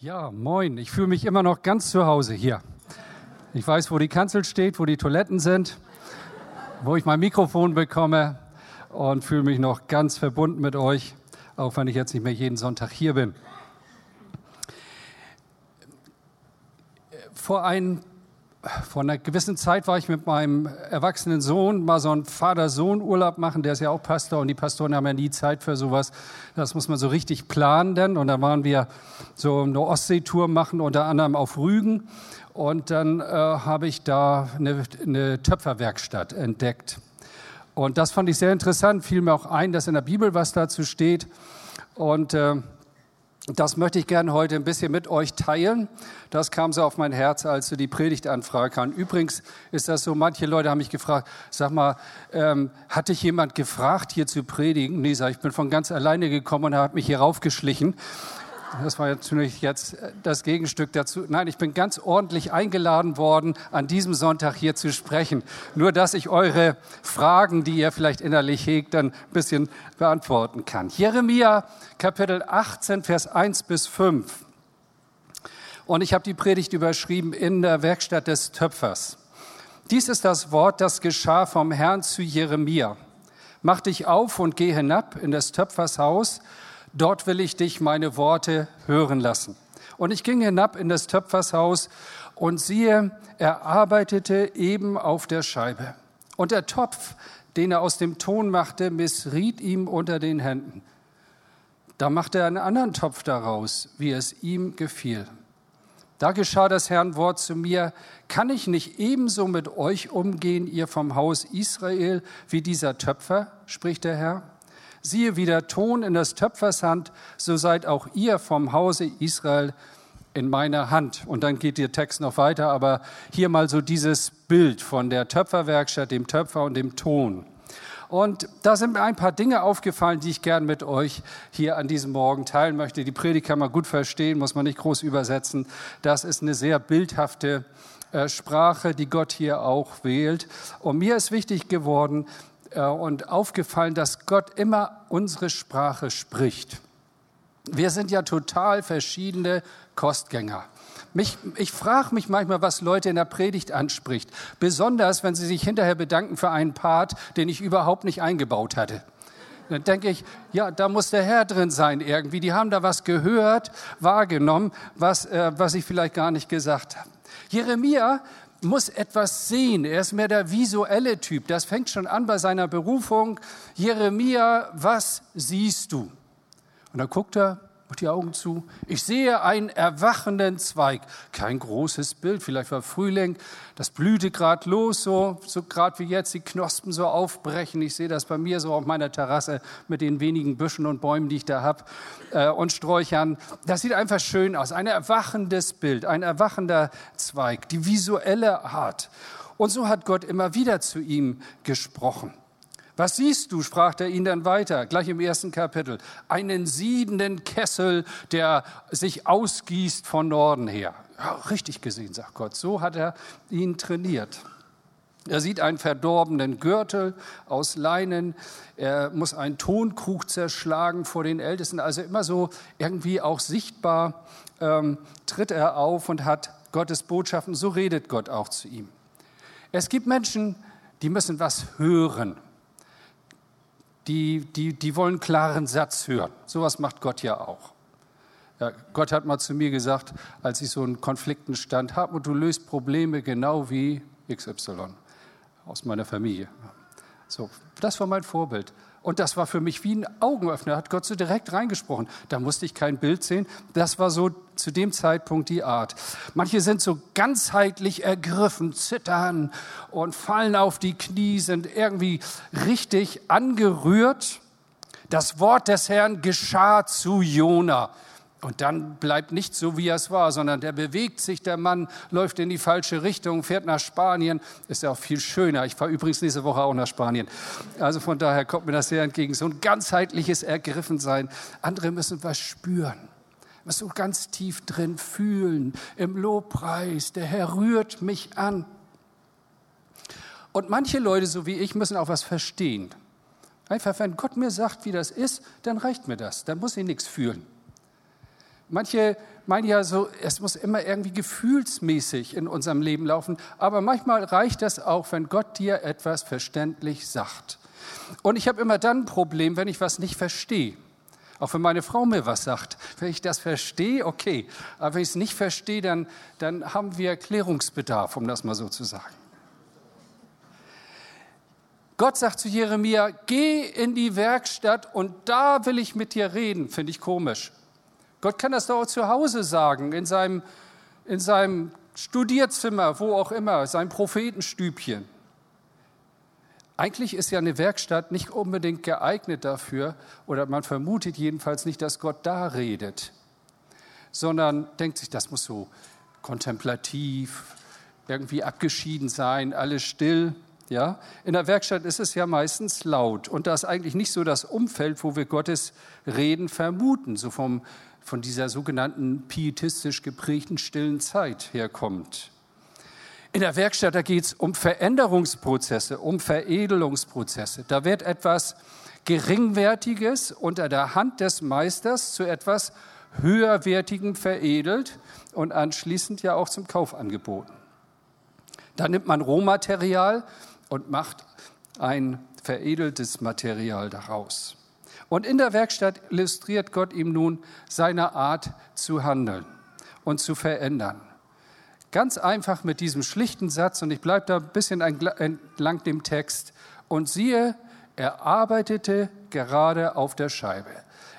Ja, moin. Ich fühle mich immer noch ganz zu Hause hier. Ich weiß, wo die Kanzel steht, wo die Toiletten sind, wo ich mein Mikrofon bekomme und fühle mich noch ganz verbunden mit euch, auch wenn ich jetzt nicht mehr jeden Sonntag hier bin. Vor ein vor einer gewissen Zeit war ich mit meinem erwachsenen Sohn mal so einen Vater-Sohn-Urlaub machen. Der ist ja auch Pastor und die Pastoren haben ja nie Zeit für sowas. Das muss man so richtig planen denn. Und dann waren wir so eine Ostseetour machen, unter anderem auf Rügen. Und dann äh, habe ich da eine, eine Töpferwerkstatt entdeckt. Und das fand ich sehr interessant. Fiel mir auch ein, dass in der Bibel was dazu steht. Und äh, das möchte ich gerne heute ein bisschen mit euch teilen. Das kam so auf mein Herz, als du die Predigtanfrage kam. Übrigens ist das so, manche Leute haben mich gefragt, sag mal, ähm, hat dich jemand gefragt, hier zu predigen? Nee, sag ich, bin von ganz alleine gekommen und habe mich hier raufgeschlichen. Das war natürlich jetzt das Gegenstück dazu. Nein, ich bin ganz ordentlich eingeladen worden, an diesem Sonntag hier zu sprechen. Nur, dass ich eure Fragen, die ihr vielleicht innerlich hegt, dann ein bisschen beantworten kann. Jeremia Kapitel 18, Vers 1 bis 5. Und ich habe die Predigt überschrieben in der Werkstatt des Töpfers. Dies ist das Wort, das geschah vom Herrn zu Jeremia. Mach dich auf und geh hinab in des Töpfers Haus dort will ich dich meine Worte hören lassen. Und ich ging hinab in das Töpfershaus und siehe, er arbeitete eben auf der Scheibe. Und der Topf, den er aus dem Ton machte, missriet ihm unter den Händen. Da machte er einen anderen Topf daraus, wie es ihm gefiel. Da geschah das Herrn Wort zu mir, kann ich nicht ebenso mit euch umgehen, ihr vom Haus Israel, wie dieser Töpfer, spricht der Herr? Siehe, wie der Ton in des Töpfers Hand, so seid auch ihr vom Hause Israel in meiner Hand. Und dann geht der Text noch weiter, aber hier mal so dieses Bild von der Töpferwerkstatt, dem Töpfer und dem Ton. Und da sind mir ein paar Dinge aufgefallen, die ich gern mit euch hier an diesem Morgen teilen möchte. Die Predigt kann man gut verstehen, muss man nicht groß übersetzen. Das ist eine sehr bildhafte äh, Sprache, die Gott hier auch wählt. Und mir ist wichtig geworden, und aufgefallen, dass Gott immer unsere Sprache spricht. Wir sind ja total verschiedene Kostgänger. Mich, ich frage mich manchmal, was Leute in der Predigt anspricht, besonders wenn sie sich hinterher bedanken für einen Part, den ich überhaupt nicht eingebaut hatte. Dann denke ich, ja, da muss der Herr drin sein irgendwie. Die haben da was gehört, wahrgenommen, was, äh, was ich vielleicht gar nicht gesagt habe. Jeremia muss etwas sehen. Er ist mehr der visuelle Typ. Das fängt schon an bei seiner Berufung. Jeremia, was siehst du? Und dann guckt er Macht die Augen zu. Ich sehe einen erwachenden Zweig. Kein großes Bild, vielleicht war Frühling, das blühte gerade los, so, so gerade wie jetzt die Knospen so aufbrechen. Ich sehe das bei mir so auf meiner Terrasse mit den wenigen Büschen und Bäumen, die ich da habe äh, und Sträuchern. Das sieht einfach schön aus. Ein erwachendes Bild, ein erwachender Zweig, die visuelle Art. Und so hat Gott immer wieder zu ihm gesprochen. Was siehst du, sprach er ihn dann weiter, gleich im ersten Kapitel. Einen siedenden Kessel, der sich ausgießt von Norden her. Ja, richtig gesehen, sagt Gott. So hat er ihn trainiert. Er sieht einen verdorbenen Gürtel aus Leinen. Er muss einen Tonkrug zerschlagen vor den Ältesten. Also immer so irgendwie auch sichtbar ähm, tritt er auf und hat Gottes Botschaften. So redet Gott auch zu ihm. Es gibt Menschen, die müssen was hören die, die, die wollen einen klaren Satz hören. Sowas macht Gott ja auch. Ja, Gott hat mal zu mir gesagt, als ich so in Konflikten stand, Hartmut, du löst Probleme genau wie XY aus meiner Familie. So, das war mein Vorbild. Und das war für mich wie ein Augenöffner, hat Gott so direkt reingesprochen. Da musste ich kein Bild sehen. Das war so zu dem Zeitpunkt die Art. Manche sind so ganzheitlich ergriffen, zittern und fallen auf die Knie, sind irgendwie richtig angerührt. Das Wort des Herrn geschah zu Jona. Und dann bleibt nicht so, wie es war, sondern der bewegt sich, der Mann läuft in die falsche Richtung, fährt nach Spanien. Ist ja auch viel schöner. Ich fahre übrigens nächste Woche auch nach Spanien. Also von daher kommt mir das sehr entgegen. So ein ganzheitliches Ergriffensein. Andere müssen was spüren. Was so ganz tief drin fühlen. Im Lobpreis. Der Herr rührt mich an. Und manche Leute, so wie ich, müssen auch was verstehen. Einfach, wenn Gott mir sagt, wie das ist, dann reicht mir das. Dann muss ich nichts fühlen. Manche meine ja so, es muss immer irgendwie gefühlsmäßig in unserem Leben laufen, aber manchmal reicht das auch, wenn Gott dir etwas verständlich sagt. Und ich habe immer dann ein Problem, wenn ich was nicht verstehe. Auch wenn meine Frau mir was sagt. Wenn ich das verstehe, okay. Aber wenn ich es nicht verstehe, dann, dann haben wir Klärungsbedarf, um das mal so zu sagen. Gott sagt zu Jeremia, geh in die Werkstatt und da will ich mit dir reden. Finde ich komisch. Gott kann das doch auch zu Hause sagen, in seinem, in seinem Studierzimmer, wo auch immer, sein Prophetenstübchen. Eigentlich ist ja eine Werkstatt nicht unbedingt geeignet dafür, oder man vermutet jedenfalls nicht, dass Gott da redet, sondern denkt sich, das muss so kontemplativ, irgendwie abgeschieden sein, alles still. Ja? In der Werkstatt ist es ja meistens laut und da ist eigentlich nicht so das Umfeld, wo wir Gottes Reden vermuten, so vom, von dieser sogenannten pietistisch geprägten stillen Zeit herkommt. In der Werkstatt, da geht es um Veränderungsprozesse, um Veredelungsprozesse. Da wird etwas Geringwertiges unter der Hand des Meisters zu etwas Höherwertigem veredelt und anschließend ja auch zum Kauf angeboten. Da nimmt man Rohmaterial und macht ein veredeltes Material daraus. Und in der Werkstatt illustriert Gott ihm nun seine Art zu handeln und zu verändern. Ganz einfach mit diesem schlichten Satz, und ich bleibe da ein bisschen entlang dem Text. Und siehe, er arbeitete gerade auf der Scheibe.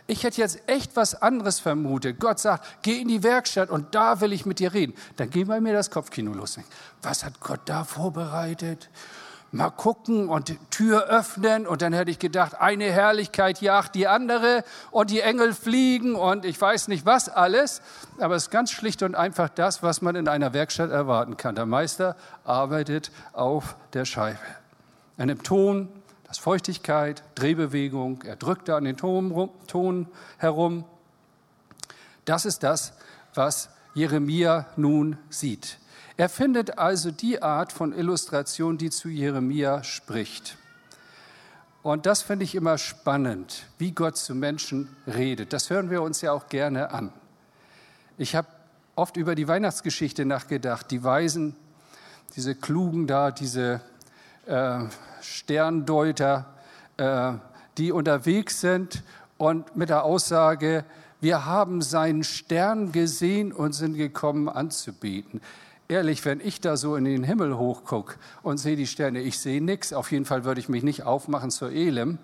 Ich hätte jetzt echt was anderes vermutet. Gott sagt, geh in die Werkstatt und da will ich mit dir reden. Dann gehen bei mir das Kopfkino los. Was hat Gott da vorbereitet? Mal gucken und Tür öffnen und dann hätte ich gedacht, eine Herrlichkeit jagt die andere und die Engel fliegen und ich weiß nicht was alles, aber es ist ganz schlicht und einfach das, was man in einer Werkstatt erwarten kann. Der Meister arbeitet auf der Scheibe. Er nimmt Ton, das Feuchtigkeit, Drehbewegung, er drückt da an den Ton, Ton herum. Das ist das, was Jeremia nun sieht. Er findet also die Art von Illustration, die zu Jeremia spricht. Und das finde ich immer spannend, wie Gott zu Menschen redet. Das hören wir uns ja auch gerne an. Ich habe oft über die Weihnachtsgeschichte nachgedacht. Die Weisen, diese Klugen da, diese äh, Sterndeuter, äh, die unterwegs sind und mit der Aussage, wir haben seinen Stern gesehen und sind gekommen anzubeten ehrlich, wenn ich da so in den Himmel hochgucke und sehe die Sterne, ich sehe nichts. Auf jeden Fall würde ich mich nicht aufmachen zur Elim,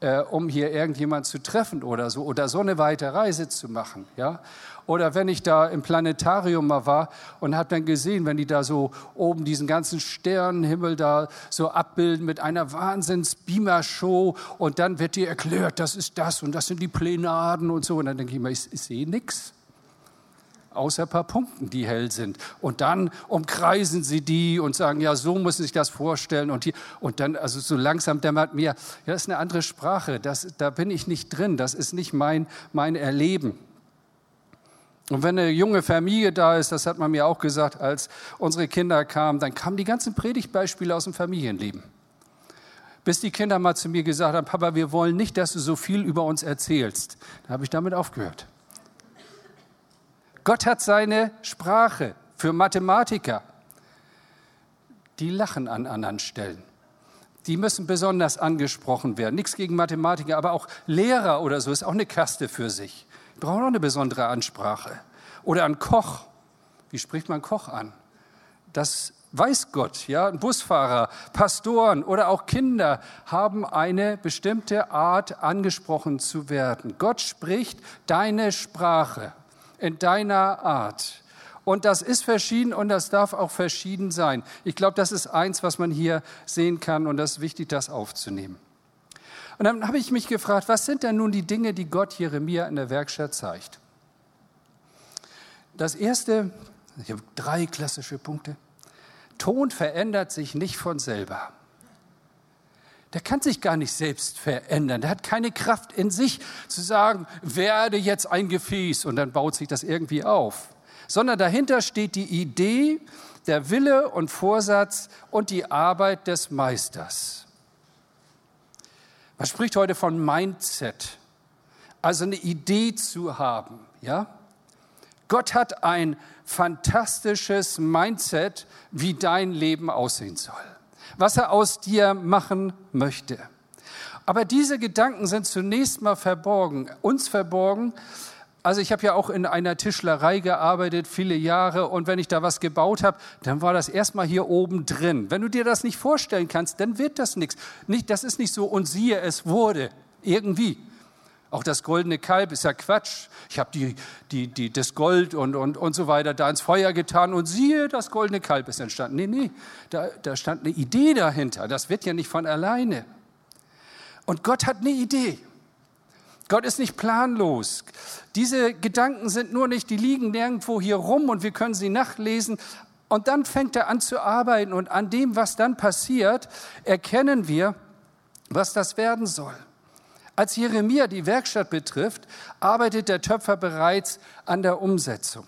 äh, um hier irgendjemand zu treffen oder so oder so eine weite Reise zu machen. Ja? Oder wenn ich da im Planetarium mal war und habe dann gesehen, wenn die da so oben diesen ganzen Sternenhimmel da so abbilden mit einer Wahnsinns-Beamer-Show und dann wird dir erklärt, das ist das und das sind die Plenaden und so. Und dann denke ich mir, ich, ich sehe nichts außer ein paar Punkten, die hell sind. Und dann umkreisen sie die und sagen, ja, so muss sich das vorstellen. Und, die, und dann, also so langsam dämmert mir, ja, das ist eine andere Sprache, das, da bin ich nicht drin, das ist nicht mein, mein Erleben. Und wenn eine junge Familie da ist, das hat man mir auch gesagt, als unsere Kinder kamen, dann kamen die ganzen Predigtbeispiele aus dem Familienleben. Bis die Kinder mal zu mir gesagt haben, Papa, wir wollen nicht, dass du so viel über uns erzählst. Da habe ich damit aufgehört. Gott hat seine Sprache für Mathematiker. Die lachen an anderen Stellen. Die müssen besonders angesprochen werden. Nichts gegen Mathematiker, aber auch Lehrer oder so ist auch eine Kaste für sich. Die brauchen auch eine besondere Ansprache. Oder ein Koch. Wie spricht man Koch an? Das weiß Gott, ja, ein Busfahrer, Pastoren oder auch Kinder haben eine bestimmte Art angesprochen zu werden. Gott spricht deine Sprache in deiner Art. Und das ist verschieden und das darf auch verschieden sein. Ich glaube, das ist eins, was man hier sehen kann und das ist wichtig, das aufzunehmen. Und dann habe ich mich gefragt, was sind denn nun die Dinge, die Gott Jeremia in der Werkstatt zeigt? Das erste, ich habe drei klassische Punkte. Ton verändert sich nicht von selber der kann sich gar nicht selbst verändern. Der hat keine Kraft in sich zu sagen, werde jetzt ein Gefäß und dann baut sich das irgendwie auf. Sondern dahinter steht die Idee, der Wille und Vorsatz und die Arbeit des Meisters. Man spricht heute von Mindset, also eine Idee zu haben, ja? Gott hat ein fantastisches Mindset, wie dein Leben aussehen soll, was er aus dir machen möchte. Aber diese Gedanken sind zunächst mal verborgen, uns verborgen. Also ich habe ja auch in einer Tischlerei gearbeitet, viele Jahre, und wenn ich da was gebaut habe, dann war das erstmal hier oben drin. Wenn du dir das nicht vorstellen kannst, dann wird das nichts. Nicht, das ist nicht so, und siehe, es wurde irgendwie. Auch das goldene Kalb ist ja Quatsch. Ich habe die, die, die, das Gold und, und, und so weiter da ins Feuer getan und siehe, das goldene Kalb ist entstanden. Nee, nee, da, da stand eine Idee dahinter. Das wird ja nicht von alleine. Und Gott hat eine Idee. Gott ist nicht planlos. Diese Gedanken sind nur nicht, die liegen nirgendwo hier rum und wir können sie nachlesen. Und dann fängt er an zu arbeiten und an dem, was dann passiert, erkennen wir, was das werden soll. Als Jeremia die Werkstatt betrifft, arbeitet der Töpfer bereits an der Umsetzung.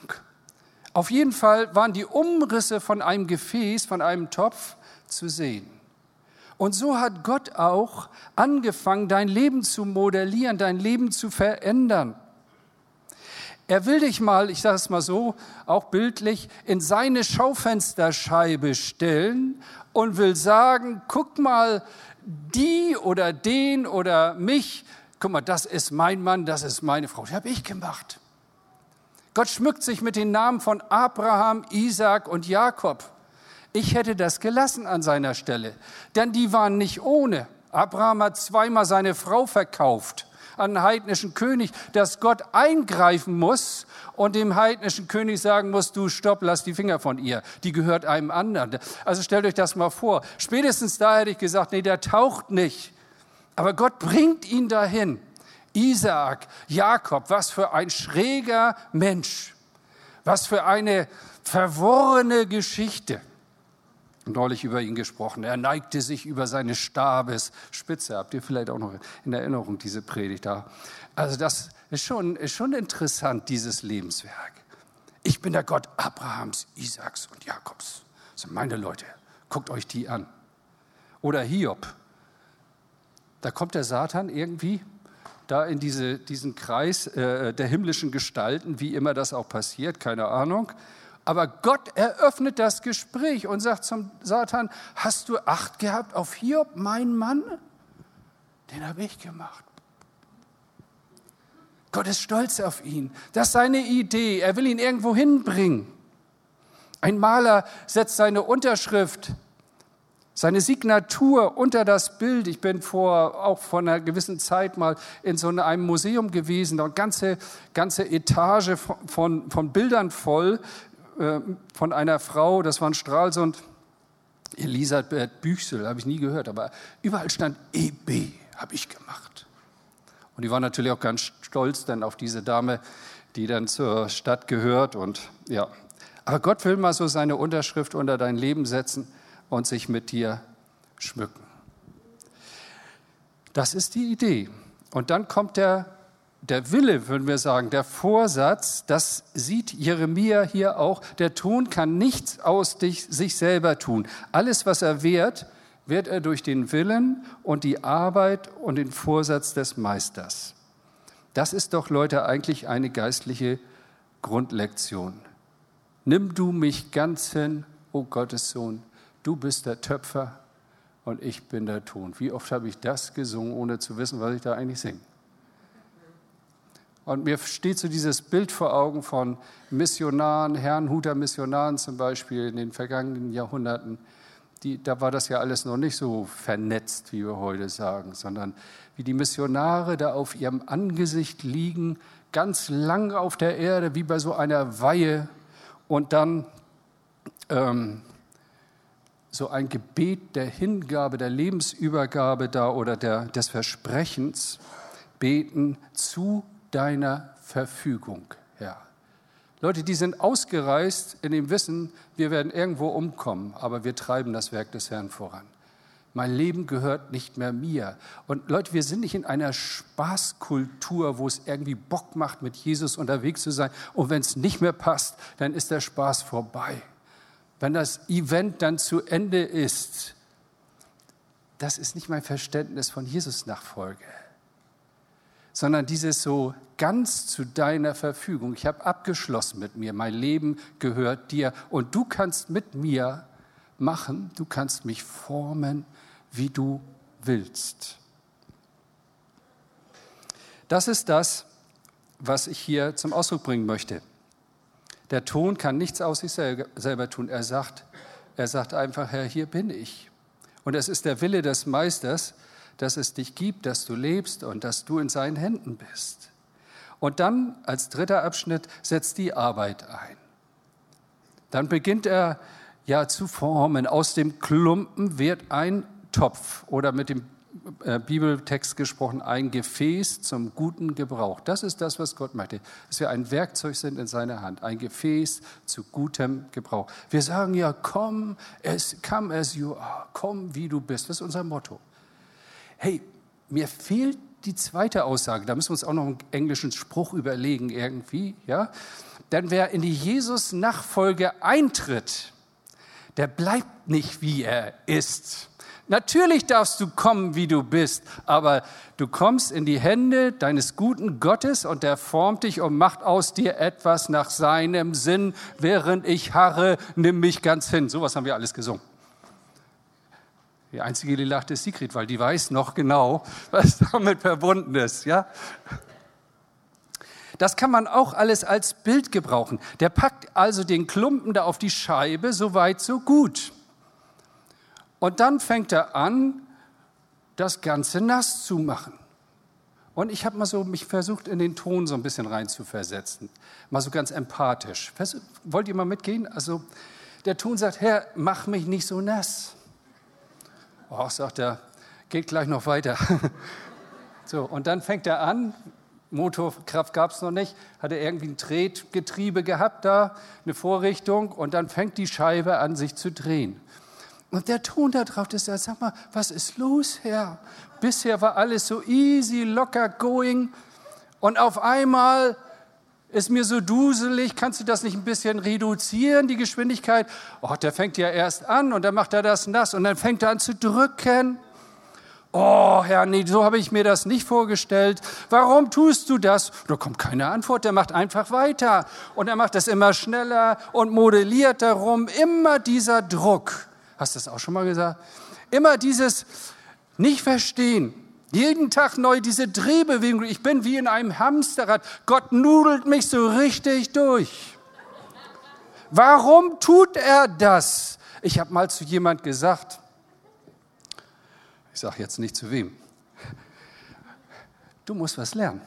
Auf jeden Fall waren die Umrisse von einem Gefäß, von einem Topf zu sehen. Und so hat Gott auch angefangen, dein Leben zu modellieren, dein Leben zu verändern. Er will dich mal, ich sage es mal so, auch bildlich, in seine Schaufensterscheibe stellen und will sagen, guck mal, die oder den oder mich, guck mal, das ist mein Mann, das ist meine Frau, das habe ich gemacht. Gott schmückt sich mit den Namen von Abraham, Isaac und Jakob. Ich hätte das gelassen an seiner Stelle, denn die waren nicht ohne. Abraham hat zweimal seine Frau verkauft an einen heidnischen König, dass Gott eingreifen muss und dem heidnischen König sagen muss, du stopp, lass die Finger von ihr, die gehört einem anderen. Also stellt euch das mal vor. Spätestens da hätte ich gesagt, nee, der taucht nicht. Aber Gott bringt ihn dahin. Isaak, Jakob, was für ein schräger Mensch. Was für eine verworrene Geschichte neulich über ihn gesprochen. Er neigte sich über seine Stabesspitze. Habt ihr vielleicht auch noch in Erinnerung diese Predigt da? Also das ist schon, ist schon interessant, dieses Lebenswerk. Ich bin der Gott Abrahams, Isaaks und Jakobs. Das sind meine Leute. Guckt euch die an. Oder Hiob. Da kommt der Satan irgendwie da in diese, diesen Kreis äh, der himmlischen Gestalten, wie immer das auch passiert, keine Ahnung. Aber Gott eröffnet das Gespräch und sagt zum Satan, hast du Acht gehabt auf Hiob, mein Mann? Den habe ich gemacht. Gott ist stolz auf ihn. Das ist seine Idee. Er will ihn irgendwo hinbringen. Ein Maler setzt seine Unterschrift, seine Signatur unter das Bild. Ich bin vor, auch vor einer gewissen Zeit mal in so einem Museum gewesen, da ganze, ganze Etage von, von, von Bildern voll äh, von einer Frau, das war ein Stralsund, Elisabeth Büchsel, habe ich nie gehört, aber überall stand EB, habe ich gemacht. Und die war natürlich auch ganz stolz dann auf diese Dame, die dann zur Stadt gehört und ja. Aber Gott will mal so seine Unterschrift unter dein Leben setzen und sich mit dir schmücken. Das ist die Idee. Und dann kommt der der Wille, würden wir sagen, der Vorsatz, das sieht Jeremia hier auch, der Tun kann nichts aus dich, sich selber tun. Alles, was er wehrt, wird er durch den Willen und die Arbeit und den Vorsatz des Meisters. Das ist doch, Leute, eigentlich eine geistliche Grundlektion. Nimm du mich ganz hin, o Gottes Sohn, du bist der Töpfer und ich bin der Ton. Wie oft habe ich das gesungen, ohne zu wissen, was ich da eigentlich singe? Und mir steht so dieses Bild vor Augen von Missionaren, Herrnhuter Missionaren zum Beispiel in den vergangenen Jahrhunderten. Die, da war das ja alles noch nicht so vernetzt, wie wir heute sagen, sondern wie die Missionare da auf ihrem Angesicht liegen, ganz lang auf der Erde, wie bei so einer Weihe und dann ähm, so ein Gebet der Hingabe, der Lebensübergabe da oder der, des Versprechens beten zu deiner Verfügung, Herr. Leute, die sind ausgereist in dem Wissen, wir werden irgendwo umkommen, aber wir treiben das Werk des Herrn voran. Mein Leben gehört nicht mehr mir. Und Leute, wir sind nicht in einer Spaßkultur, wo es irgendwie Bock macht, mit Jesus unterwegs zu sein. Und wenn es nicht mehr passt, dann ist der Spaß vorbei. Wenn das Event dann zu Ende ist, das ist nicht mein Verständnis von Jesus-Nachfolge sondern dieses so ganz zu deiner Verfügung. Ich habe abgeschlossen mit mir, mein Leben gehört dir und du kannst mit mir machen, du kannst mich formen, wie du willst. Das ist das, was ich hier zum Ausdruck bringen möchte. Der Ton kann nichts aus sich selber tun. Er sagt, er sagt einfach, Herr, hier bin ich. Und es ist der Wille des Meisters, dass es dich gibt, dass du lebst und dass du in seinen Händen bist. Und dann als dritter Abschnitt setzt die Arbeit ein. Dann beginnt er ja zu formen. Aus dem Klumpen wird ein Topf oder mit dem äh, Bibeltext gesprochen, ein Gefäß zum guten Gebrauch. Das ist das, was Gott möchte, dass wir ein Werkzeug sind in seiner Hand, ein Gefäß zu gutem Gebrauch. Wir sagen ja, komm, as, come as you are, komm, wie du bist. Das ist unser Motto. Hey, mir fehlt die zweite Aussage, da müssen wir uns auch noch einen englischen Spruch überlegen irgendwie, ja? Denn wer in die Jesus-Nachfolge eintritt, der bleibt nicht, wie er ist Natürlich darfst du kommen, wie du bist, aber du kommst in die Hände deines guten Gottes und der formt dich und macht aus dir etwas nach seinem Sinn, während ich harre, nimm mich ganz hin. So was haben wir alles gesungen. Die einzige, die lacht, ist Sigrid, weil die weiß noch genau, was damit verbunden ist, ja? Das kann man auch alles als Bild gebrauchen. Der packt also den Klumpen da auf die Scheibe, so weit, so gut. Und dann fängt er an, das Ganze nass zu machen. Und ich habe mal so mich versucht, in den Ton so ein bisschen rein zu versetzen. Mal so ganz empathisch. Wollt ihr mal mitgehen? Also, der Ton sagt, Herr, mach mich nicht so nass. Oh, sagt er, geht gleich noch weiter. so, und dann fängt er an, Motorkraft gab es noch nicht, hat er irgendwie ein Tretgetriebe gehabt da, eine Vorrichtung, und dann fängt die Scheibe an, sich zu drehen. Und der Ton da drauf ist, sag mal, was ist los, Herr? Bisher war alles so easy, locker going. Und auf einmal ist mir so duselig, kannst du das nicht ein bisschen reduzieren, die Geschwindigkeit? Oh, der fängt ja erst an und dann macht er das nass und dann fängt er an zu drücken. Oh, Herr, nee, so habe ich mir das nicht vorgestellt. Warum tust du das? Da kommt keine Antwort, der macht einfach weiter. Und er macht das immer schneller und modelliert darum. Immer dieser Druck. Hast du das auch schon mal gesagt? Immer dieses Nicht-Verstehen. Jeden Tag neu diese Drehbewegung. Ich bin wie in einem Hamsterrad. Gott nudelt mich so richtig durch. Warum tut er das? Ich habe mal zu jemand gesagt, ich sage jetzt nicht zu wem, du musst was lernen.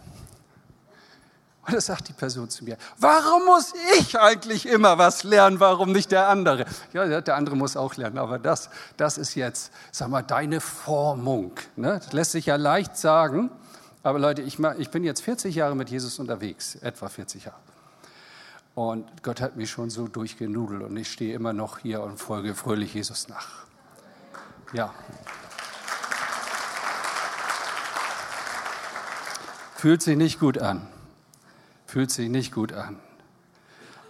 Und da sagt die Person zu mir, warum muss ich eigentlich immer was lernen, warum nicht der andere? Ja, der andere muss auch lernen, aber das, das ist jetzt, sag mal, deine Formung. Ne? Das lässt sich ja leicht sagen, aber Leute, ich, ich bin jetzt 40 Jahre mit Jesus unterwegs, etwa 40 Jahre. Und Gott hat mich schon so durchgenudelt und ich stehe immer noch hier und folge fröhlich Jesus nach. Ja. Fühlt sich nicht gut an fühlt sich nicht gut an.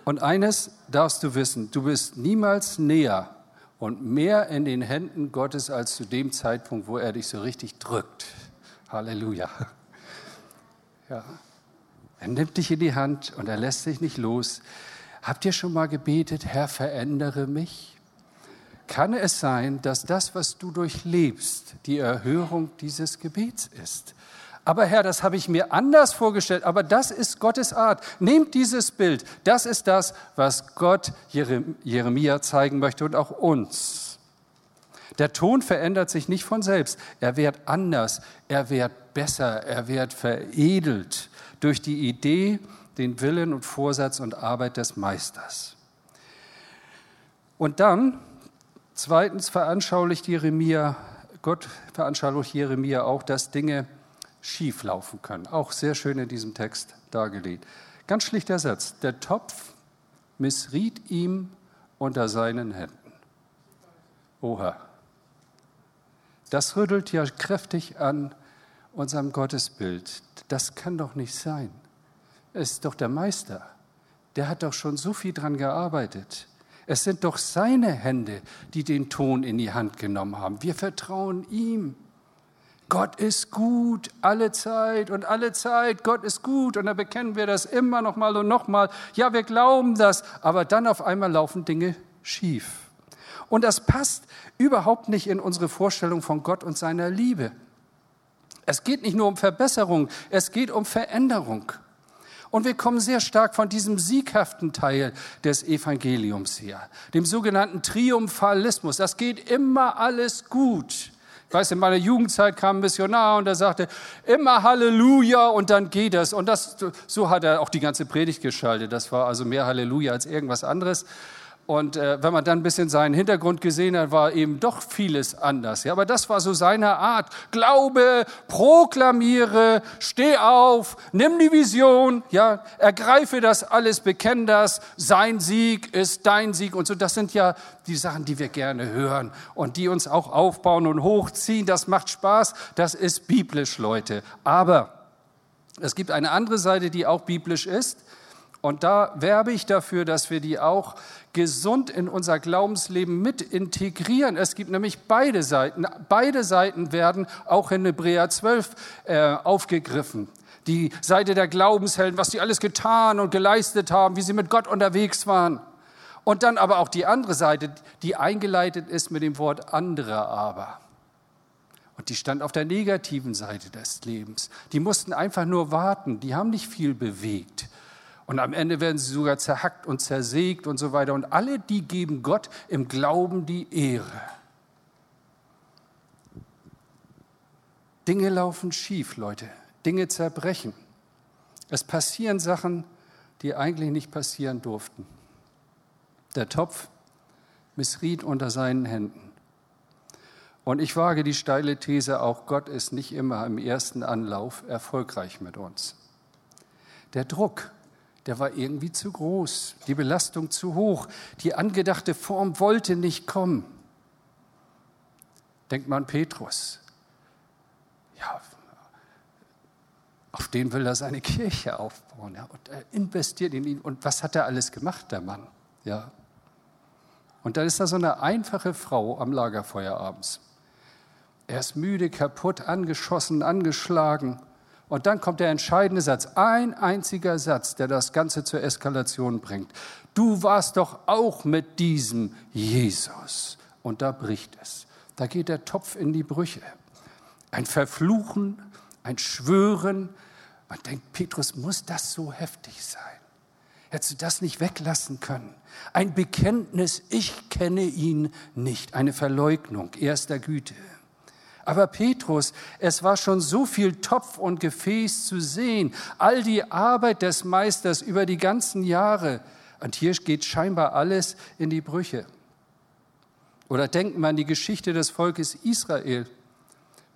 Und eines darfst du wissen, du bist niemals näher und mehr in den Händen Gottes als zu dem Zeitpunkt, wo er dich so richtig drückt. Halleluja. Ja. Er nimmt dich in die Hand und er lässt dich nicht los. Habt ihr schon mal gebetet, Herr, verändere mich? Kann es sein, dass das, was du durchlebst, die Erhörung dieses Gebets ist? Aber Herr, das habe ich mir anders vorgestellt, aber das ist Gottes Art. Nehmt dieses Bild. Das ist das, was Gott Jeremia zeigen möchte und auch uns. Der Ton verändert sich nicht von selbst. Er wird anders, er wird besser, er wird veredelt durch die Idee, den Willen und Vorsatz und Arbeit des Meisters. Und dann, zweitens veranschaulicht Jeremia, Gott veranschaulicht Jeremia auch, dass Dinge schief laufen können. Auch sehr schön in diesem Text dargelegt. Ganz schlichter Satz. Der Topf missriet ihm unter seinen Händen. Oha. Das rüttelt ja kräftig an unserem Gottesbild. Das kann doch nicht sein. Es ist doch der Meister. Der hat doch schon so viel dran gearbeitet. Es sind doch seine Hände, die den Ton in die Hand genommen haben. Wir vertrauen ihm. Gott ist gut, alle Zeit und alle Zeit, Gott ist gut. Und dann bekennen wir das immer noch mal und noch mal. Ja, wir glauben das, aber dann auf einmal laufen Dinge schief. Und das passt überhaupt nicht in unsere Vorstellung von Gott und seiner Liebe. Es geht nicht nur um Verbesserung, es geht um Veränderung. Und wir kommen sehr stark von diesem sieghaften Teil des Evangeliums her, dem sogenannten Triumphalismus. Das geht immer alles gut. Ich weiß, in meiner Jugendzeit kam ein Missionar und er sagte, immer Halleluja und dann geht es. Und das, so hat er auch die ganze Predigt geschaltet. Das war also mehr Halleluja als irgendwas anderes. Und äh, wenn man dann ein bisschen seinen Hintergrund gesehen hat, war eben doch vieles anders. Ja, aber das war so seine Art. Glaube, proklamiere, steh auf, nimm die Vision, ja, ergreife das alles, bekenn das. Sein Sieg ist dein Sieg und so. Das sind ja die Sachen, die wir gerne hören und die uns auch aufbauen und hochziehen. Das macht Spaß. Das ist biblisch, Leute. Aber es gibt eine andere Seite, die auch biblisch ist. Und da werbe ich dafür, dass wir die auch gesund in unser Glaubensleben mit integrieren. Es gibt nämlich beide Seiten. Beide Seiten werden auch in Hebräer 12 äh, aufgegriffen. Die Seite der Glaubenshelden, was sie alles getan und geleistet haben, wie sie mit Gott unterwegs waren. Und dann aber auch die andere Seite, die eingeleitet ist mit dem Wort andere aber. Und die stand auf der negativen Seite des Lebens. Die mussten einfach nur warten, die haben nicht viel bewegt. Und am Ende werden sie sogar zerhackt und zersägt und so weiter. Und alle, die geben Gott im Glauben die Ehre. Dinge laufen schief, Leute. Dinge zerbrechen. Es passieren Sachen, die eigentlich nicht passieren durften. Der Topf missriet unter seinen Händen. Und ich wage die steile These, auch Gott ist nicht immer im ersten Anlauf erfolgreich mit uns. Der Druck, der war irgendwie zu groß, die Belastung zu hoch, die angedachte Form wollte nicht kommen. Denkt man Petrus. Ja, auf den will er seine Kirche aufbauen. Ja, und er investiert in ihn. Und was hat er alles gemacht, der Mann? Ja. Und dann ist da so eine einfache Frau am Lagerfeuer abends. Er ist müde, kaputt, angeschossen, angeschlagen. Und dann kommt der entscheidende Satz, ein einziger Satz, der das Ganze zur Eskalation bringt. Du warst doch auch mit diesem Jesus. Und da bricht es. Da geht der Topf in die Brüche. Ein Verfluchen, ein Schwören. Man denkt, Petrus, muss das so heftig sein? Hättest du das nicht weglassen können? Ein Bekenntnis, ich kenne ihn nicht. Eine Verleugnung erster Güte. Aber Petrus, es war schon so viel Topf und Gefäß zu sehen, all die Arbeit des Meisters über die ganzen Jahre. Und hier geht scheinbar alles in die Brüche. Oder denken wir an die Geschichte des Volkes Israel.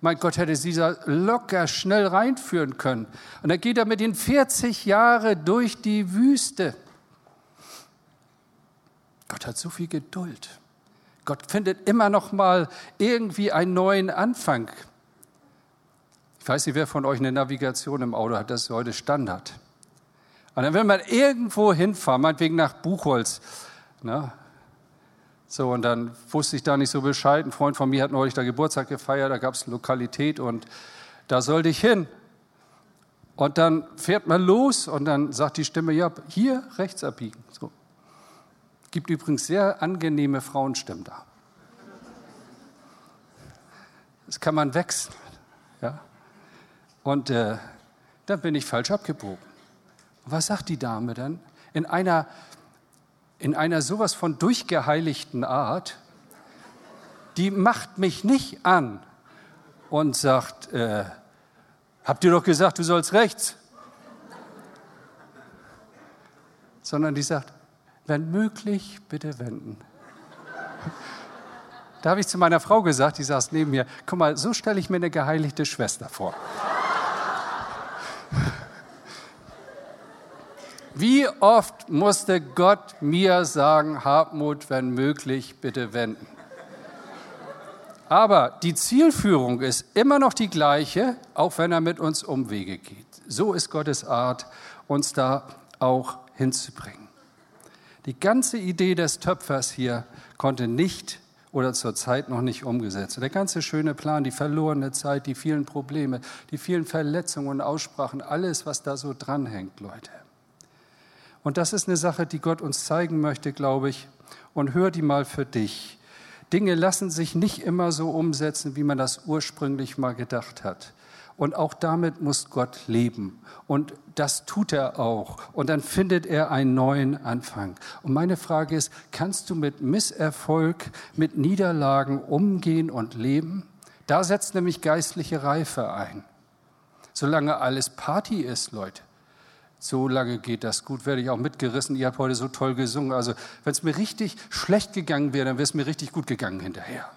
Mein Gott hätte sie da locker schnell reinführen können. Und dann geht er mit den 40 Jahre durch die Wüste. Gott hat so viel Geduld. Gott findet immer noch mal irgendwie einen neuen Anfang. Ich weiß nicht, wer von euch eine Navigation im Auto hat, das ist heute Standard. Und dann will man irgendwo hinfahren, meinetwegen nach Buchholz. Ne? So, und dann wusste ich da nicht so Bescheid. Ein Freund von mir hat neulich da Geburtstag gefeiert, da gab es Lokalität und da sollte ich hin. Und dann fährt man los und dann sagt die Stimme, ja, hier rechts abbiegen. So. Gibt übrigens sehr angenehme Frauenstimmen da. Das kann man wechseln. Ja? Und äh, dann bin ich falsch abgebogen. Und was sagt die Dame dann? In einer, in einer sowas von durchgeheiligten Art, die macht mich nicht an und sagt, äh, habt ihr doch gesagt, du sollst rechts? Sondern die sagt, wenn möglich, bitte wenden. Da habe ich zu meiner Frau gesagt, die saß neben mir, guck mal, so stelle ich mir eine geheiligte Schwester vor. Wie oft musste Gott mir sagen, Hartmut, wenn möglich, bitte wenden. Aber die Zielführung ist immer noch die gleiche, auch wenn er mit uns Umwege geht. So ist Gottes Art, uns da auch hinzubringen. Die ganze Idee des Töpfers hier konnte nicht oder zur Zeit noch nicht umgesetzt. Der ganze schöne Plan, die verlorene Zeit, die vielen Probleme, die vielen Verletzungen und Aussprachen, alles, was da so dranhängt, Leute. Und das ist eine Sache, die Gott uns zeigen möchte, glaube ich. Und hör die mal für dich. Dinge lassen sich nicht immer so umsetzen, wie man das ursprünglich mal gedacht hat. Und auch damit muss Gott leben. Und das tut er auch. Und dann findet er einen neuen Anfang. Und meine Frage ist, kannst du mit Misserfolg, mit Niederlagen umgehen und leben? Da setzt nämlich geistliche Reife ein. Solange alles Party ist, Leute, so lange geht das gut, werde ich auch mitgerissen. Ihr habt heute so toll gesungen. Also, wenn es mir richtig schlecht gegangen wäre, dann wäre es mir richtig gut gegangen hinterher.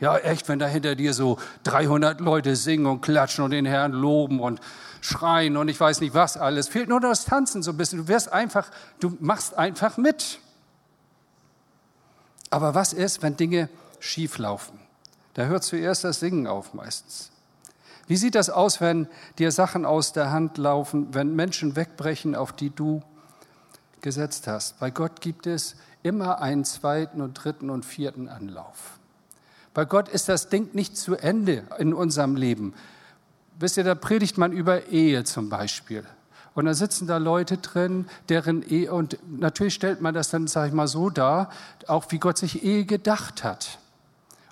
Ja, echt, wenn da hinter dir so 300 Leute singen und klatschen und den Herrn loben und schreien und ich weiß nicht was alles. Fehlt nur das Tanzen so ein bisschen. Du wirst einfach, du machst einfach mit. Aber was ist, wenn Dinge schief laufen? Da hört zuerst das Singen auf meistens. Wie sieht das aus, wenn dir Sachen aus der Hand laufen, wenn Menschen wegbrechen, auf die du gesetzt hast? Bei Gott gibt es immer einen zweiten und dritten und vierten Anlauf. Bei Gott ist das Ding nicht zu Ende in unserem Leben. Wisst ihr, da predigt man über Ehe zum Beispiel. Und da sitzen da Leute drin, deren Ehe, und natürlich stellt man das dann, sage ich mal, so dar, auch wie Gott sich Ehe gedacht hat.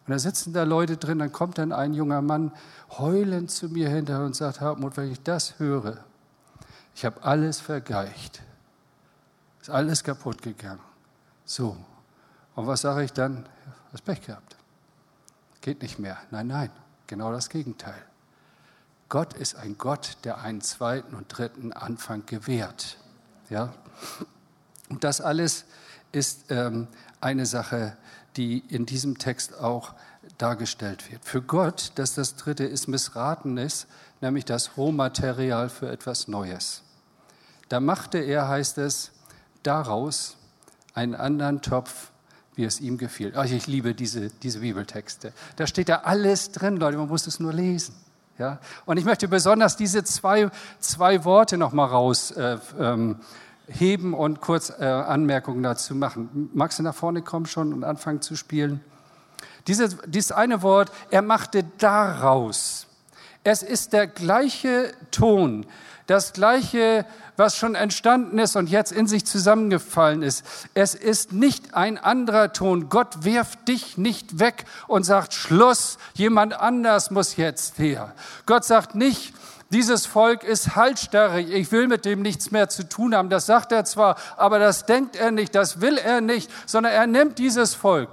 Und da sitzen da Leute drin, dann kommt dann ein junger Mann heulend zu mir hinterher und sagt, Hartmut, wenn ich das höre, ich habe alles vergeicht, ist alles kaputt gegangen. So, und was sage ich dann? Hast Pech gehabt. Geht nicht mehr. Nein, nein, genau das Gegenteil. Gott ist ein Gott, der einen zweiten und dritten Anfang gewährt. Ja? Und das alles ist ähm, eine Sache, die in diesem Text auch dargestellt wird. Für Gott, das das dritte ist, Missratenes, nämlich das Rohmaterial für etwas Neues. Da machte er, heißt es, daraus einen anderen Topf, wie es ihm gefiel. Ach, ich liebe diese, diese Bibeltexte. Da steht da alles drin, Leute, man muss es nur lesen. Ja? Und ich möchte besonders diese zwei, zwei Worte nochmal raus äh, ähm, heben und kurz äh, Anmerkungen dazu machen. Magst du nach vorne kommen schon und anfangen zu spielen? Dieses, dieses eine Wort, er machte daraus. Es ist der gleiche Ton, das gleiche, was schon entstanden ist und jetzt in sich zusammengefallen ist. Es ist nicht ein anderer Ton. Gott wirft dich nicht weg und sagt, Schluss, jemand anders muss jetzt her. Gott sagt nicht, dieses Volk ist halsstarrig, ich will mit dem nichts mehr zu tun haben. Das sagt er zwar, aber das denkt er nicht, das will er nicht, sondern er nimmt dieses Volk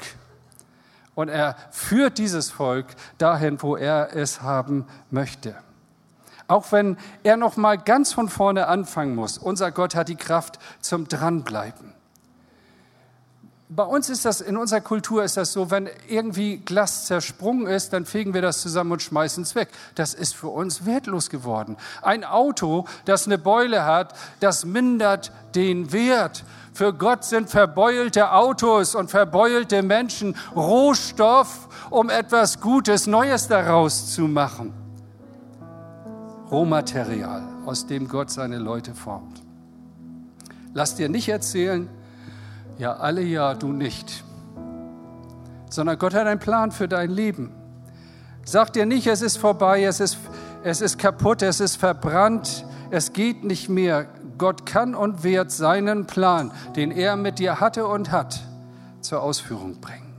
und er führt dieses Volk dahin, wo er es haben möchte. Auch wenn er noch mal ganz von vorne anfangen muss. Unser Gott hat die Kraft zum dranbleiben. Bei uns ist das, in unserer Kultur ist das so, wenn irgendwie Glas zersprungen ist, dann fegen wir das zusammen und schmeißen es weg. Das ist für uns wertlos geworden. Ein Auto, das eine Beule hat, das mindert den Wert. Für Gott sind verbeulte Autos und verbeulte Menschen Rohstoff, um etwas Gutes, Neues daraus zu machen. Rohmaterial, aus dem Gott seine Leute formt. Lass dir nicht erzählen, ja, alle ja, du nicht. Sondern Gott hat einen Plan für dein Leben. Sag dir nicht, es ist vorbei, es ist, es ist kaputt, es ist verbrannt, es geht nicht mehr. Gott kann und wird seinen Plan, den er mit dir hatte und hat, zur Ausführung bringen.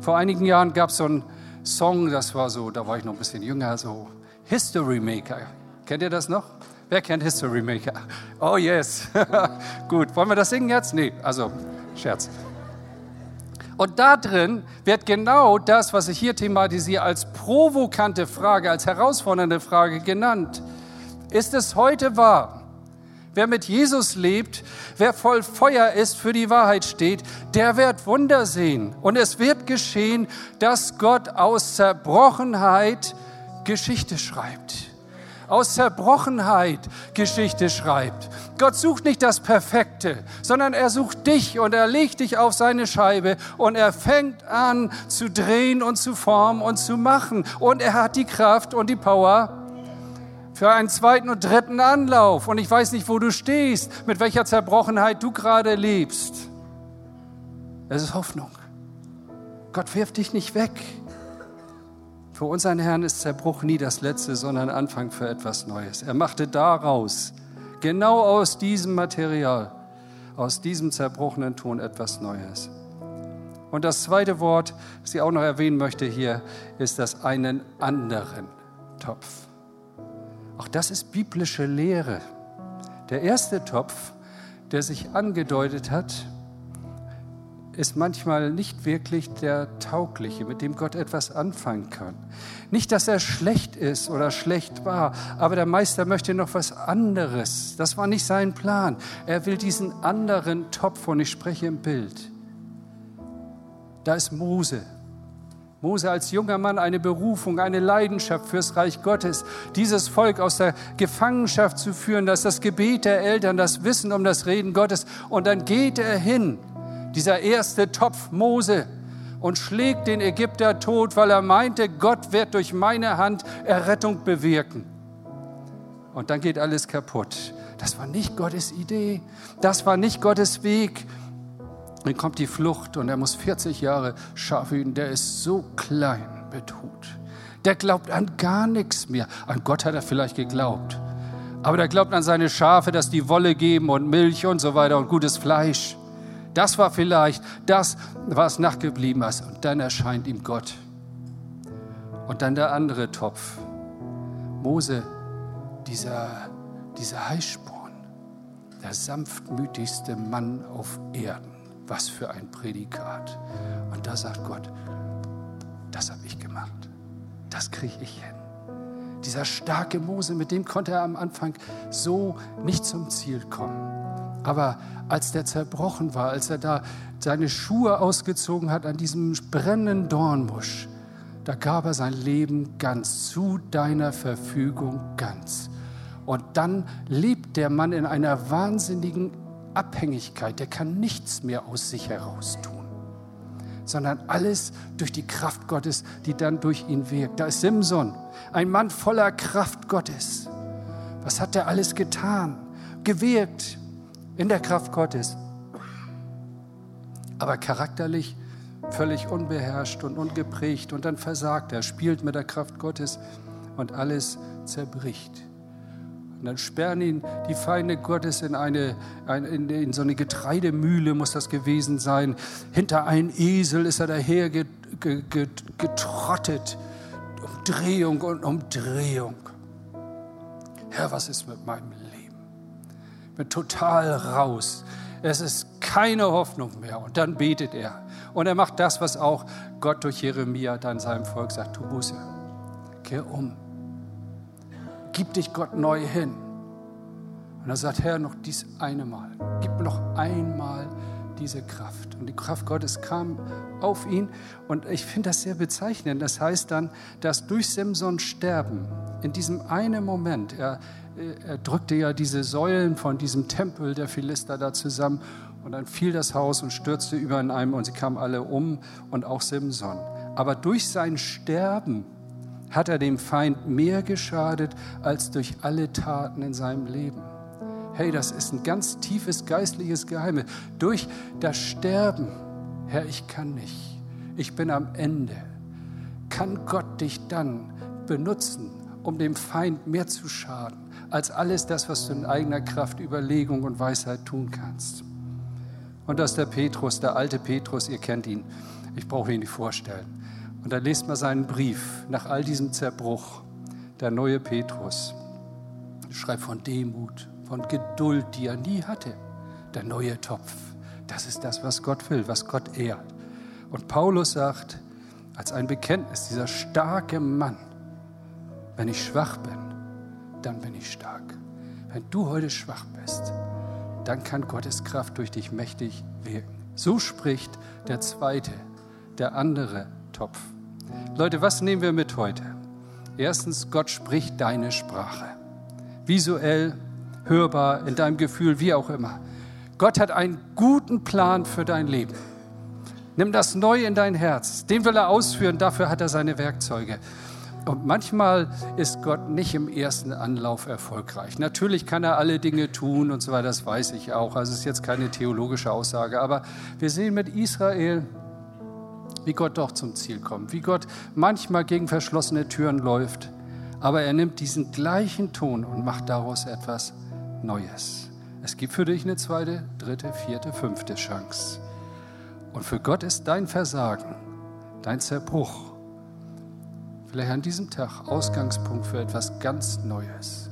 Vor einigen Jahren gab es so einen Song, das war so, da war ich noch ein bisschen jünger, so History Maker. Kennt ihr das noch? Wer kennt History Maker? Oh yes. Gut, wollen wir das singen jetzt? Nee, also Scherz. Und da drin wird genau das, was ich hier thematisiere, als provokante Frage, als herausfordernde Frage genannt. Ist es heute wahr? Wer mit Jesus lebt, wer voll Feuer ist, für die Wahrheit steht, der wird Wunder sehen. Und es wird geschehen, dass Gott aus Zerbrochenheit Geschichte schreibt aus Zerbrochenheit Geschichte schreibt. Gott sucht nicht das Perfekte, sondern er sucht dich und er legt dich auf seine Scheibe und er fängt an zu drehen und zu formen und zu machen. Und er hat die Kraft und die Power für einen zweiten und dritten Anlauf. Und ich weiß nicht, wo du stehst, mit welcher Zerbrochenheit du gerade lebst. Es ist Hoffnung. Gott wirft dich nicht weg. Für unseren Herrn ist Zerbruch nie das Letzte, sondern Anfang für etwas Neues. Er machte daraus, genau aus diesem Material, aus diesem zerbrochenen Ton etwas Neues. Und das zweite Wort, das ich auch noch erwähnen möchte hier, ist das einen anderen Topf. Auch das ist biblische Lehre. Der erste Topf, der sich angedeutet hat, ist manchmal nicht wirklich der taugliche, mit dem Gott etwas anfangen kann. Nicht, dass er schlecht ist oder schlecht war, aber der Meister möchte noch was anderes. Das war nicht sein Plan. Er will diesen anderen Topf, und ich spreche im Bild. Da ist Mose. Mose als junger Mann eine Berufung, eine Leidenschaft fürs Reich Gottes, dieses Volk aus der Gefangenschaft zu führen, dass das Gebet der Eltern, das Wissen um das Reden Gottes. Und dann geht er hin, dieser erste Topf Mose, und schlägt den Ägypter tot, weil er meinte, Gott wird durch meine Hand Errettung bewirken. Und dann geht alles kaputt. Das war nicht Gottes Idee, das war nicht Gottes Weg. Dann kommt die Flucht und er muss 40 Jahre Schaf hüten. Der ist so klein betut. Der glaubt an gar nichts mehr. An Gott hat er vielleicht geglaubt. Aber der glaubt an seine Schafe, dass die Wolle geben und Milch und so weiter und gutes Fleisch. Das war vielleicht das, was nachgeblieben ist. Und dann erscheint ihm Gott. Und dann der andere Topf. Mose, dieser, dieser Heißsporn, der sanftmütigste Mann auf Erden. Was für ein Prädikat. Und da sagt Gott, das habe ich gemacht. Das kriege ich hin. Dieser starke Mose, mit dem konnte er am Anfang so nicht zum Ziel kommen. Aber als der zerbrochen war, als er da seine Schuhe ausgezogen hat an diesem brennenden Dornbusch, da gab er sein Leben ganz zu deiner Verfügung ganz. Und dann lebt der Mann in einer wahnsinnigen Abhängigkeit, der kann nichts mehr aus sich heraus tun, sondern alles durch die Kraft Gottes, die dann durch ihn wirkt. Da ist Simson, ein Mann voller Kraft Gottes. Was hat er alles getan? Gewirkt in der Kraft Gottes, aber charakterlich völlig unbeherrscht und ungeprägt und dann versagt er, spielt mit der Kraft Gottes und alles zerbricht. Und dann sperren ihn die Feinde Gottes in, eine, in, in so eine Getreidemühle, muss das gewesen sein. Hinter einen Esel ist er daher getrottet. Umdrehung und Umdrehung. Herr, was ist mit meinem Leben? Total raus. Es ist keine Hoffnung mehr. Und dann betet er. Und er macht das, was auch Gott durch Jeremia dann seinem Volk sagt: Tu Buße, kehr um Gib dich Gott neu hin. Und er sagt, Herr, noch dies eine Mal. Gib noch einmal diese Kraft. Und die Kraft Gottes kam auf ihn. Und ich finde das sehr bezeichnend. Das heißt dann, dass durch Simson Sterben, in diesem einen Moment, er, er drückte ja diese Säulen von diesem Tempel der Philister da zusammen. Und dann fiel das Haus und stürzte über in einem und sie kamen alle um und auch Simson. Aber durch sein Sterben hat er dem Feind mehr geschadet als durch alle Taten in seinem Leben. Hey, das ist ein ganz tiefes geistliches Geheimnis. Durch das Sterben, Herr, ich kann nicht. Ich bin am Ende. Kann Gott dich dann benutzen, um dem Feind mehr zu schaden, als alles das, was du in eigener Kraft, Überlegung und Weisheit tun kannst? Und das ist der Petrus, der alte Petrus, ihr kennt ihn. Ich brauche ihn nicht vorstellen. Und dann liest man seinen Brief nach all diesem Zerbruch, der neue Petrus. Schreibt von Demut, von Geduld, die er nie hatte. Der neue Topf. Das ist das, was Gott will, was Gott ehrt. Und Paulus sagt, als ein Bekenntnis, dieser starke Mann, wenn ich schwach bin, dann bin ich stark. Wenn du heute schwach bist, dann kann Gottes Kraft durch dich mächtig wirken. So spricht der zweite, der andere Topf. Leute, was nehmen wir mit heute? Erstens, Gott spricht deine Sprache. Visuell, hörbar, in deinem Gefühl, wie auch immer. Gott hat einen guten Plan für dein Leben. Nimm das neu in dein Herz. Den will er ausführen, dafür hat er seine Werkzeuge. Und manchmal ist Gott nicht im ersten Anlauf erfolgreich. Natürlich kann er alle Dinge tun und so weiter, das weiß ich auch. Also es ist jetzt keine theologische Aussage. Aber wir sehen mit Israel, wie Gott doch zum Ziel kommt, wie Gott manchmal gegen verschlossene Türen läuft, aber er nimmt diesen gleichen Ton und macht daraus etwas Neues. Es gibt für dich eine zweite, dritte, vierte, fünfte Chance. Und für Gott ist dein Versagen, dein Zerbruch, vielleicht an diesem Tag Ausgangspunkt für etwas ganz Neues.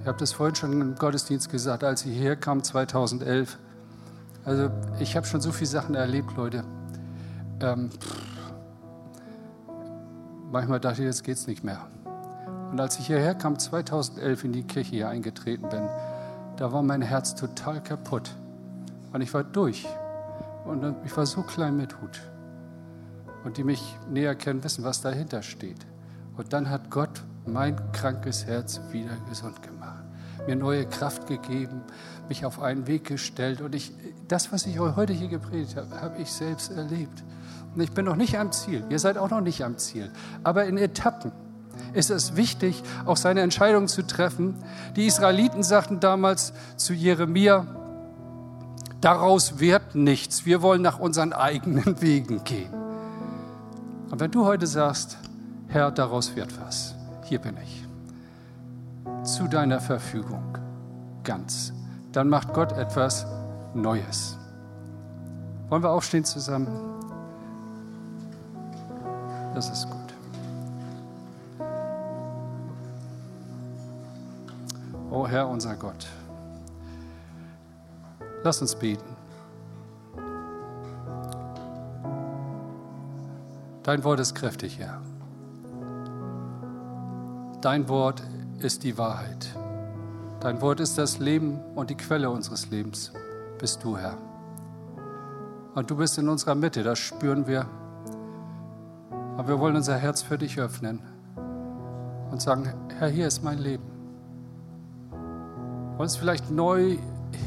Ich habe das vorhin schon im Gottesdienst gesagt, als ich hierher kam 2011. Also ich habe schon so viele Sachen erlebt, Leute. Ähm, manchmal dachte ich, jetzt geht es nicht mehr. Und als ich hierher kam, 2011 in die Kirche hier eingetreten bin, da war mein Herz total kaputt. Und ich war durch. Und ich war so klein mit Hut. Und die mich näher kennen, wissen, was dahinter steht. Und dann hat Gott mein krankes Herz wieder gesund gemacht. Mir neue Kraft gegeben, mich auf einen Weg gestellt. Und ich, das, was ich heute hier gepredigt habe, habe ich selbst erlebt. Und ich bin noch nicht am Ziel. Ihr seid auch noch nicht am Ziel. Aber in Etappen ist es wichtig, auch seine Entscheidung zu treffen. Die Israeliten sagten damals zu Jeremia, daraus wird nichts. Wir wollen nach unseren eigenen Wegen gehen. Und wenn du heute sagst, Herr, daraus wird was, hier bin ich, zu deiner Verfügung, ganz, dann macht Gott etwas Neues. Wollen wir aufstehen zusammen? Das ist gut. O Herr, unser Gott, lass uns beten. Dein Wort ist kräftig, Herr. Dein Wort ist die Wahrheit. Dein Wort ist das Leben und die Quelle unseres Lebens. Bist du, Herr. Und du bist in unserer Mitte, das spüren wir. Aber wir wollen unser Herz für dich öffnen und sagen, Herr, hier ist mein Leben. Uns vielleicht neu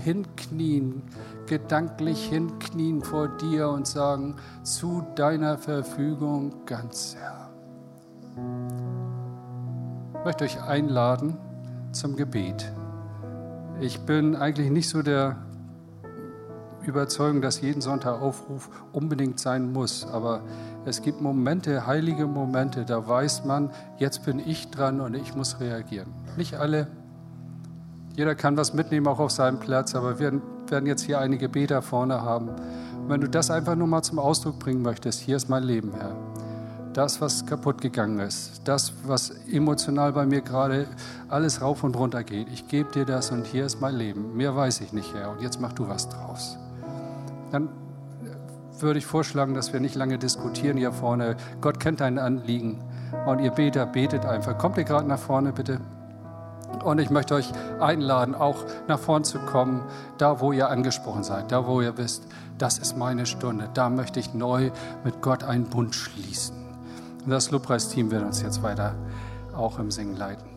hinknien, gedanklich hinknien vor dir und sagen, zu deiner Verfügung ganz Herr. Ich möchte euch einladen zum Gebet. Ich bin eigentlich nicht so der Überzeugung, dass jeden Sonntag Aufruf unbedingt sein muss. Aber es gibt Momente, heilige Momente, da weiß man, jetzt bin ich dran und ich muss reagieren. Nicht alle. Jeder kann was mitnehmen, auch auf seinem Platz, aber wir werden jetzt hier einige Beter vorne haben. Und wenn du das einfach nur mal zum Ausdruck bringen möchtest, hier ist mein Leben, Herr. Das, was kaputt gegangen ist, das, was emotional bei mir gerade alles rauf und runter geht, ich gebe dir das und hier ist mein Leben. Mehr weiß ich nicht, Herr. Und jetzt mach du was draus dann würde ich vorschlagen, dass wir nicht lange diskutieren hier vorne. Gott kennt dein Anliegen und ihr Beter betet einfach. Kommt ihr gerade nach vorne, bitte? Und ich möchte euch einladen, auch nach vorne zu kommen, da wo ihr angesprochen seid, da wo ihr wisst, das ist meine Stunde, da möchte ich neu mit Gott einen Bund schließen. Und das Lobpreisteam wird uns jetzt weiter auch im Singen leiten.